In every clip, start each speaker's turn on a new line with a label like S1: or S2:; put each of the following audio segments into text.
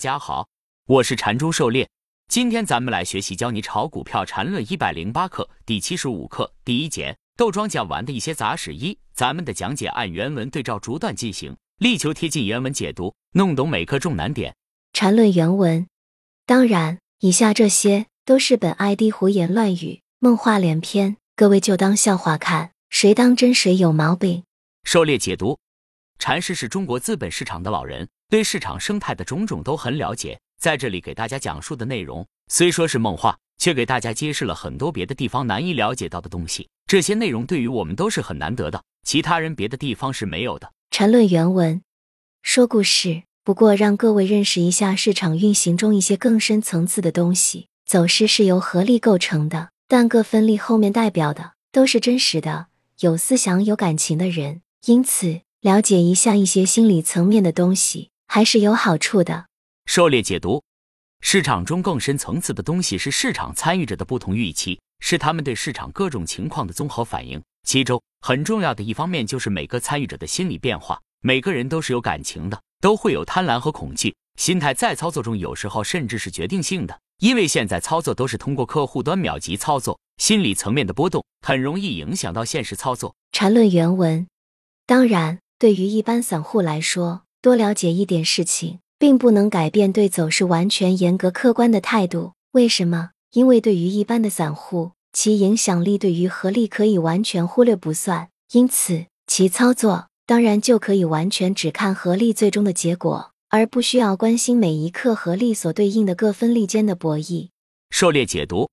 S1: 大家好，我是禅中狩猎。今天咱们来学习教你炒股票禅论一百零八课第七十五课第一节豆庄讲完的一些杂事一。咱们的讲解按原文对照逐段进行，力求贴近原文解读，弄懂每课重难点。
S2: 禅论原文。当然，以下这些都是本 ID 胡言乱语、梦话连篇，各位就当笑话看，谁当真谁有毛病。
S1: 狩猎解读。禅师是中国资本市场的老人。对市场生态的种种都很了解，在这里给大家讲述的内容虽说是梦话，却给大家揭示了很多别的地方难以了解到的东西。这些内容对于我们都是很难得的，其他人别的地方是没有的。
S2: 禅论原文说故事，不过让各位认识一下市场运行中一些更深层次的东西。走势是由合力构成的，但各分力后面代表的都是真实的、有思想、有感情的人，因此了解一下一些心理层面的东西。还是有好处的。
S1: 狩猎解读：市场中更深层次的东西是市场参与者的不同预期，是他们对市场各种情况的综合反应。其中很重要的一方面就是每个参与者的心理变化。每个人都是有感情的，都会有贪婪和恐惧心态，在操作中有时候甚至是决定性的。因为现在操作都是通过客户端秒级操作，心理层面的波动很容易影响到现实操作。
S2: 缠论原文：当然，对于一般散户来说。多了解一点事情，并不能改变对走势完全严格客观的态度。为什么？因为对于一般的散户，其影响力对于合力可以完全忽略不算，因此其操作当然就可以完全只看合力最终的结果，而不需要关心每一刻合力所对应的各分力间的博弈。
S1: 狩猎解读：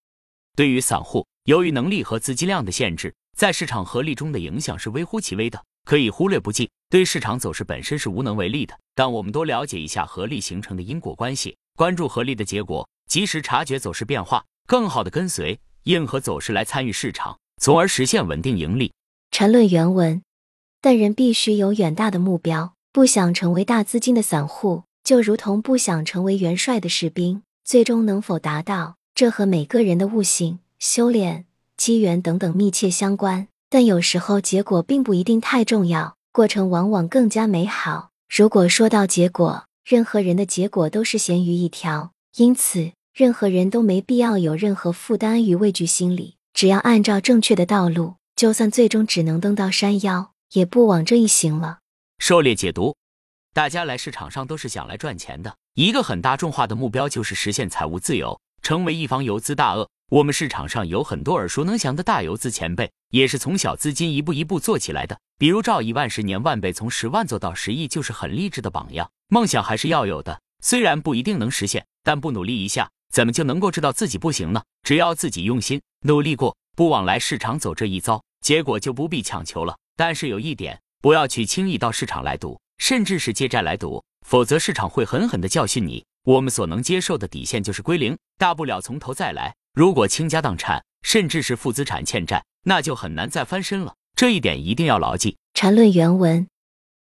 S1: 对于散户，由于能力和资金量的限制，在市场合力中的影响是微乎其微的。可以忽略不计，对市场走势本身是无能为力的。但我们多了解一下合力形成的因果关系，关注合力的结果，及时察觉走势变化，更好的跟随硬核走势来参与市场，从而实现稳定盈利。
S2: 陈论原文：但人必须有远大的目标，不想成为大资金的散户，就如同不想成为元帅的士兵，最终能否达到，这和每个人的悟性、修炼、机缘等等密切相关。但有时候结果并不一定太重要，过程往往更加美好。如果说到结果，任何人的结果都是咸鱼一条，因此任何人都没必要有任何负担与畏惧心理。只要按照正确的道路，就算最终只能登到山腰，也不枉这一行了。
S1: 狩猎解读：大家来市场上都是想来赚钱的，一个很大众化的目标就是实现财务自由，成为一方游资大鳄。我们市场上有很多耳熟能详的大游资前辈，也是从小资金一步一步做起来的。比如赵一万十年万倍，从十万做到十亿，就是很励志的榜样。梦想还是要有的，虽然不一定能实现，但不努力一下，怎么就能够知道自己不行呢？只要自己用心努力过，不枉来市场走这一遭，结果就不必强求了。但是有一点，不要去轻易到市场来赌，甚至是借债来赌，否则市场会狠狠的教训你。我们所能接受的底线就是归零，大不了从头再来。如果倾家荡产，甚至是负资产欠债，那就很难再翻身了。这一点一定要牢记。
S2: 缠论原文：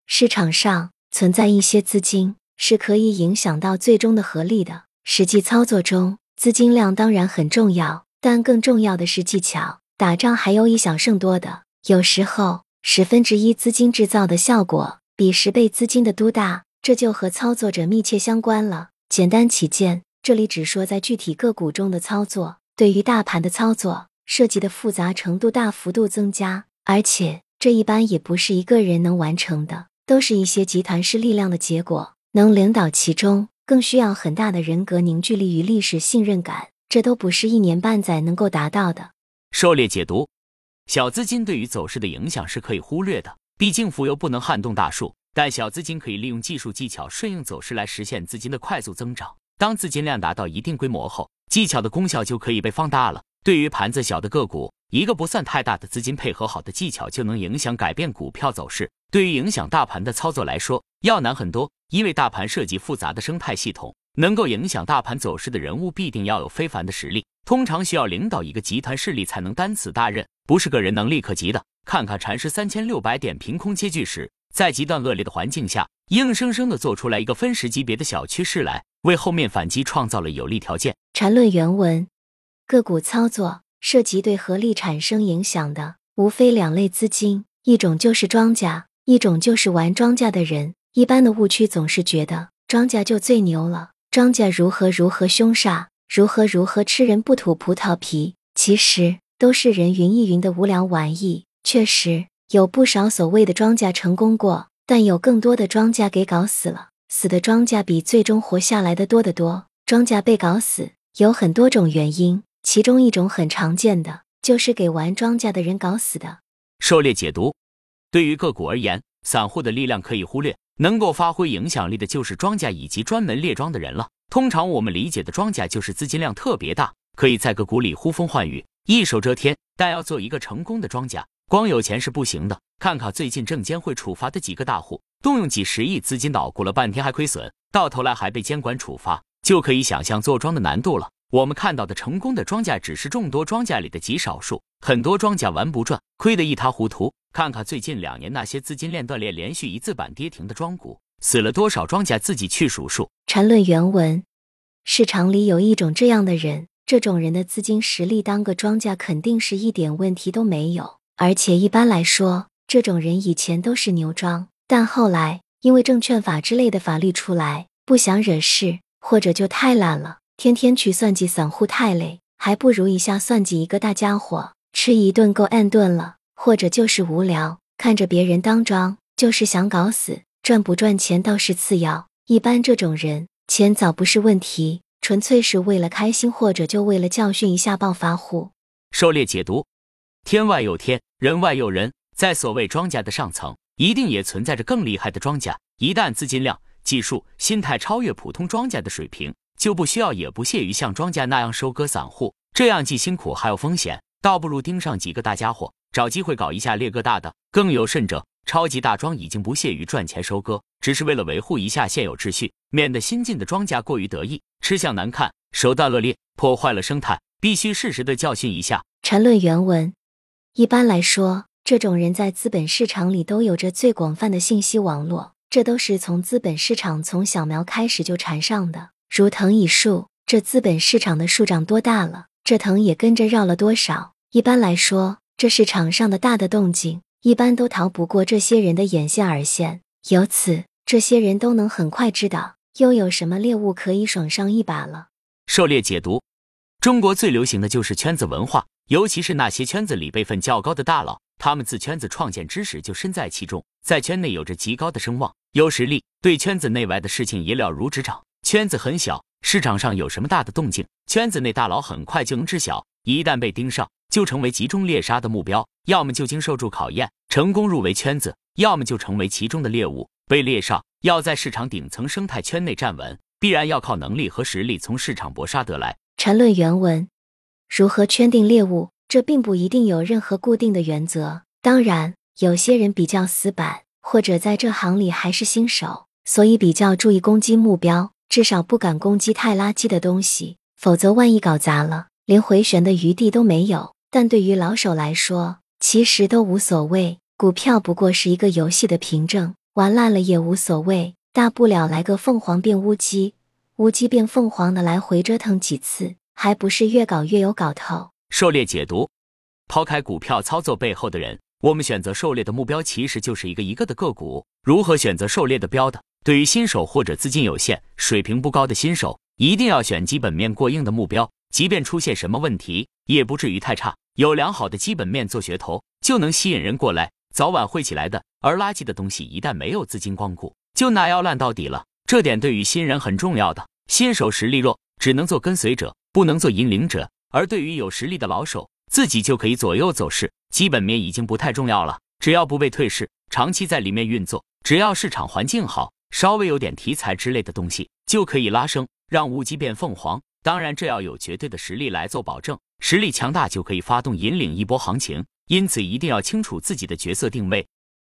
S2: 市场上存在一些资金是可以影响到最终的合力的。实际操作中，资金量当然很重要，但更重要的是技巧。打仗还有以小胜多的，有时候十分之一资金制造的效果比十倍资金的都大，这就和操作者密切相关了。简单起见，这里只说在具体个股中的操作。对于大盘的操作，涉及的复杂程度大幅度增加，而且这一般也不是一个人能完成的，都是一些集团式力量的结果。能领导其中，更需要很大的人格凝聚力与历史信任感，这都不是一年半载能够达到的。
S1: 狩猎解读：小资金对于走势的影响是可以忽略的，毕竟浮游不能撼动大树，但小资金可以利用技术技巧顺应走势来实现资金的快速增长。当资金量达到一定规模后，技巧的功效就可以被放大了。对于盘子小的个股，一个不算太大的资金配合好的技巧就能影响改变股票走势。对于影响大盘的操作来说，要难很多，因为大盘涉及复杂的生态系统，能够影响大盘走势的人物必定要有非凡的实力，通常需要领导一个集团势力才能担此大任，不是个人能力可及的。看看禅师三千六百点凭空接句时，在极端恶劣的环境下，硬生生的做出来一个分时级别的小趋势来。为后面反击创造了有利条件。
S2: 缠论原文：个股操作涉及对合力产生影响的，无非两类资金，一种就是庄家，一种就是玩庄家的人。一般的误区总是觉得庄家就最牛了，庄家如何如何凶煞，如何如何吃人不吐葡萄皮，其实都是人云亦云的无聊玩意。确实有不少所谓的庄稼成功过，但有更多的庄稼给搞死了。死的庄稼比最终活下来的多得多。庄稼被搞死有很多种原因，其中一种很常见的就是给玩庄稼的人搞死的。
S1: 狩猎解读：对于个股而言，散户的力量可以忽略。能够发挥影响力的就是庄家以及专门猎庄的人了。通常我们理解的庄家就是资金量特别大，可以在个股里呼风唤雨、一手遮天。但要做一个成功的庄家，光有钱是不行的。看看最近证监会处罚的几个大户，动用几十亿资金捣鼓了半天还亏损，到头来还被监管处罚，就可以想象做庄的难度了。我们看到的成功的庄家只是众多庄家里的极少数，很多庄家玩不转，亏得一塌糊涂。看看最近两年那些资金链断裂、连续一字板跌停的庄股，死了多少庄家，自己去数数。
S2: 缠论原文：市场里有一种这样的人，这种人的资金实力当个庄家肯定是一点问题都没有，而且一般来说，这种人以前都是牛庄，但后来因为证券法之类的法律出来，不想惹事，或者就太懒了，天天去算计散户太累，还不如一下算计一个大家伙，吃一顿够按顿了。或者就是无聊，看着别人当庄，就是想搞死，赚不赚钱倒是次要。一般这种人，钱早不是问题，纯粹是为了开心，或者就为了教训一下暴发户。
S1: 狩猎解读：天外有天，人外有人，在所谓庄家的上层，一定也存在着更厉害的庄家。一旦资金量、技术、心态超越普通庄家的水平，就不需要也不屑于像庄家那样收割散户，这样既辛苦还有风险，倒不如盯上几个大家伙。找机会搞一下猎个大的，更有甚者，超级大庄已经不屑于赚钱收割，只是为了维护一下现有秩序，免得新进的庄家过于得意，吃相难看，手段恶劣，破坏了生态，必须适时的教训一下。
S2: 缠论原文：一般来说，这种人在资本市场里都有着最广泛的信息网络，这都是从资本市场从小苗开始就缠上的，如藤椅树，这资本市场的树长多大了，这藤也跟着绕了多少。一般来说。这市场上的大的动静，一般都逃不过这些人的眼线耳线，由此这些人都能很快知道又有什么猎物可以爽上一把了。
S1: 狩猎解读：中国最流行的就是圈子文化，尤其是那些圈子里辈分较高的大佬，他们自圈子创建之时就身在其中，在圈内有着极高的声望，有实力，对圈子内外的事情也了如指掌。圈子很小，市场上有什么大的动静，圈子内大佬很快就能知晓，一旦被盯上。就成为集中猎杀的目标，要么就经受住考验，成功入围圈子；要么就成为其中的猎物，被猎杀。要在市场顶层生态圈内站稳，必然要靠能力和实力从市场搏杀得来。
S2: 缠论原文：如何圈定猎物？这并不一定有任何固定的原则。当然，有些人比较死板，或者在这行里还是新手，所以比较注意攻击目标，至少不敢攻击太垃圾的东西，否则万一搞砸了，连回旋的余地都没有。但对于老手来说，其实都无所谓。股票不过是一个游戏的凭证，玩烂了也无所谓，大不了来个凤凰变乌鸡，乌鸡变凤凰的来回折腾几次，还不是越搞越有搞头？
S1: 狩猎解读：抛开股票操作背后的人，我们选择狩猎的目标其实就是一个一个的个股。如何选择狩猎的标的？对于新手或者资金有限、水平不高的新手，一定要选基本面过硬的目标，即便出现什么问题，也不至于太差。有良好的基本面做噱头，就能吸引人过来，早晚会起来的。而垃圾的东西一旦没有资金光顾，就那要烂到底了。这点对于新人很重要的。新手实力弱，只能做跟随者，不能做引领者；而对于有实力的老手，自己就可以左右走势。基本面已经不太重要了，只要不被退市，长期在里面运作，只要市场环境好，稍微有点题材之类的东西，就可以拉升，让乌鸡变凤凰。当然，这要有绝对的实力来做保证。实力强大就可以发动引领一波行情，因此一定要清楚自己的角色定位，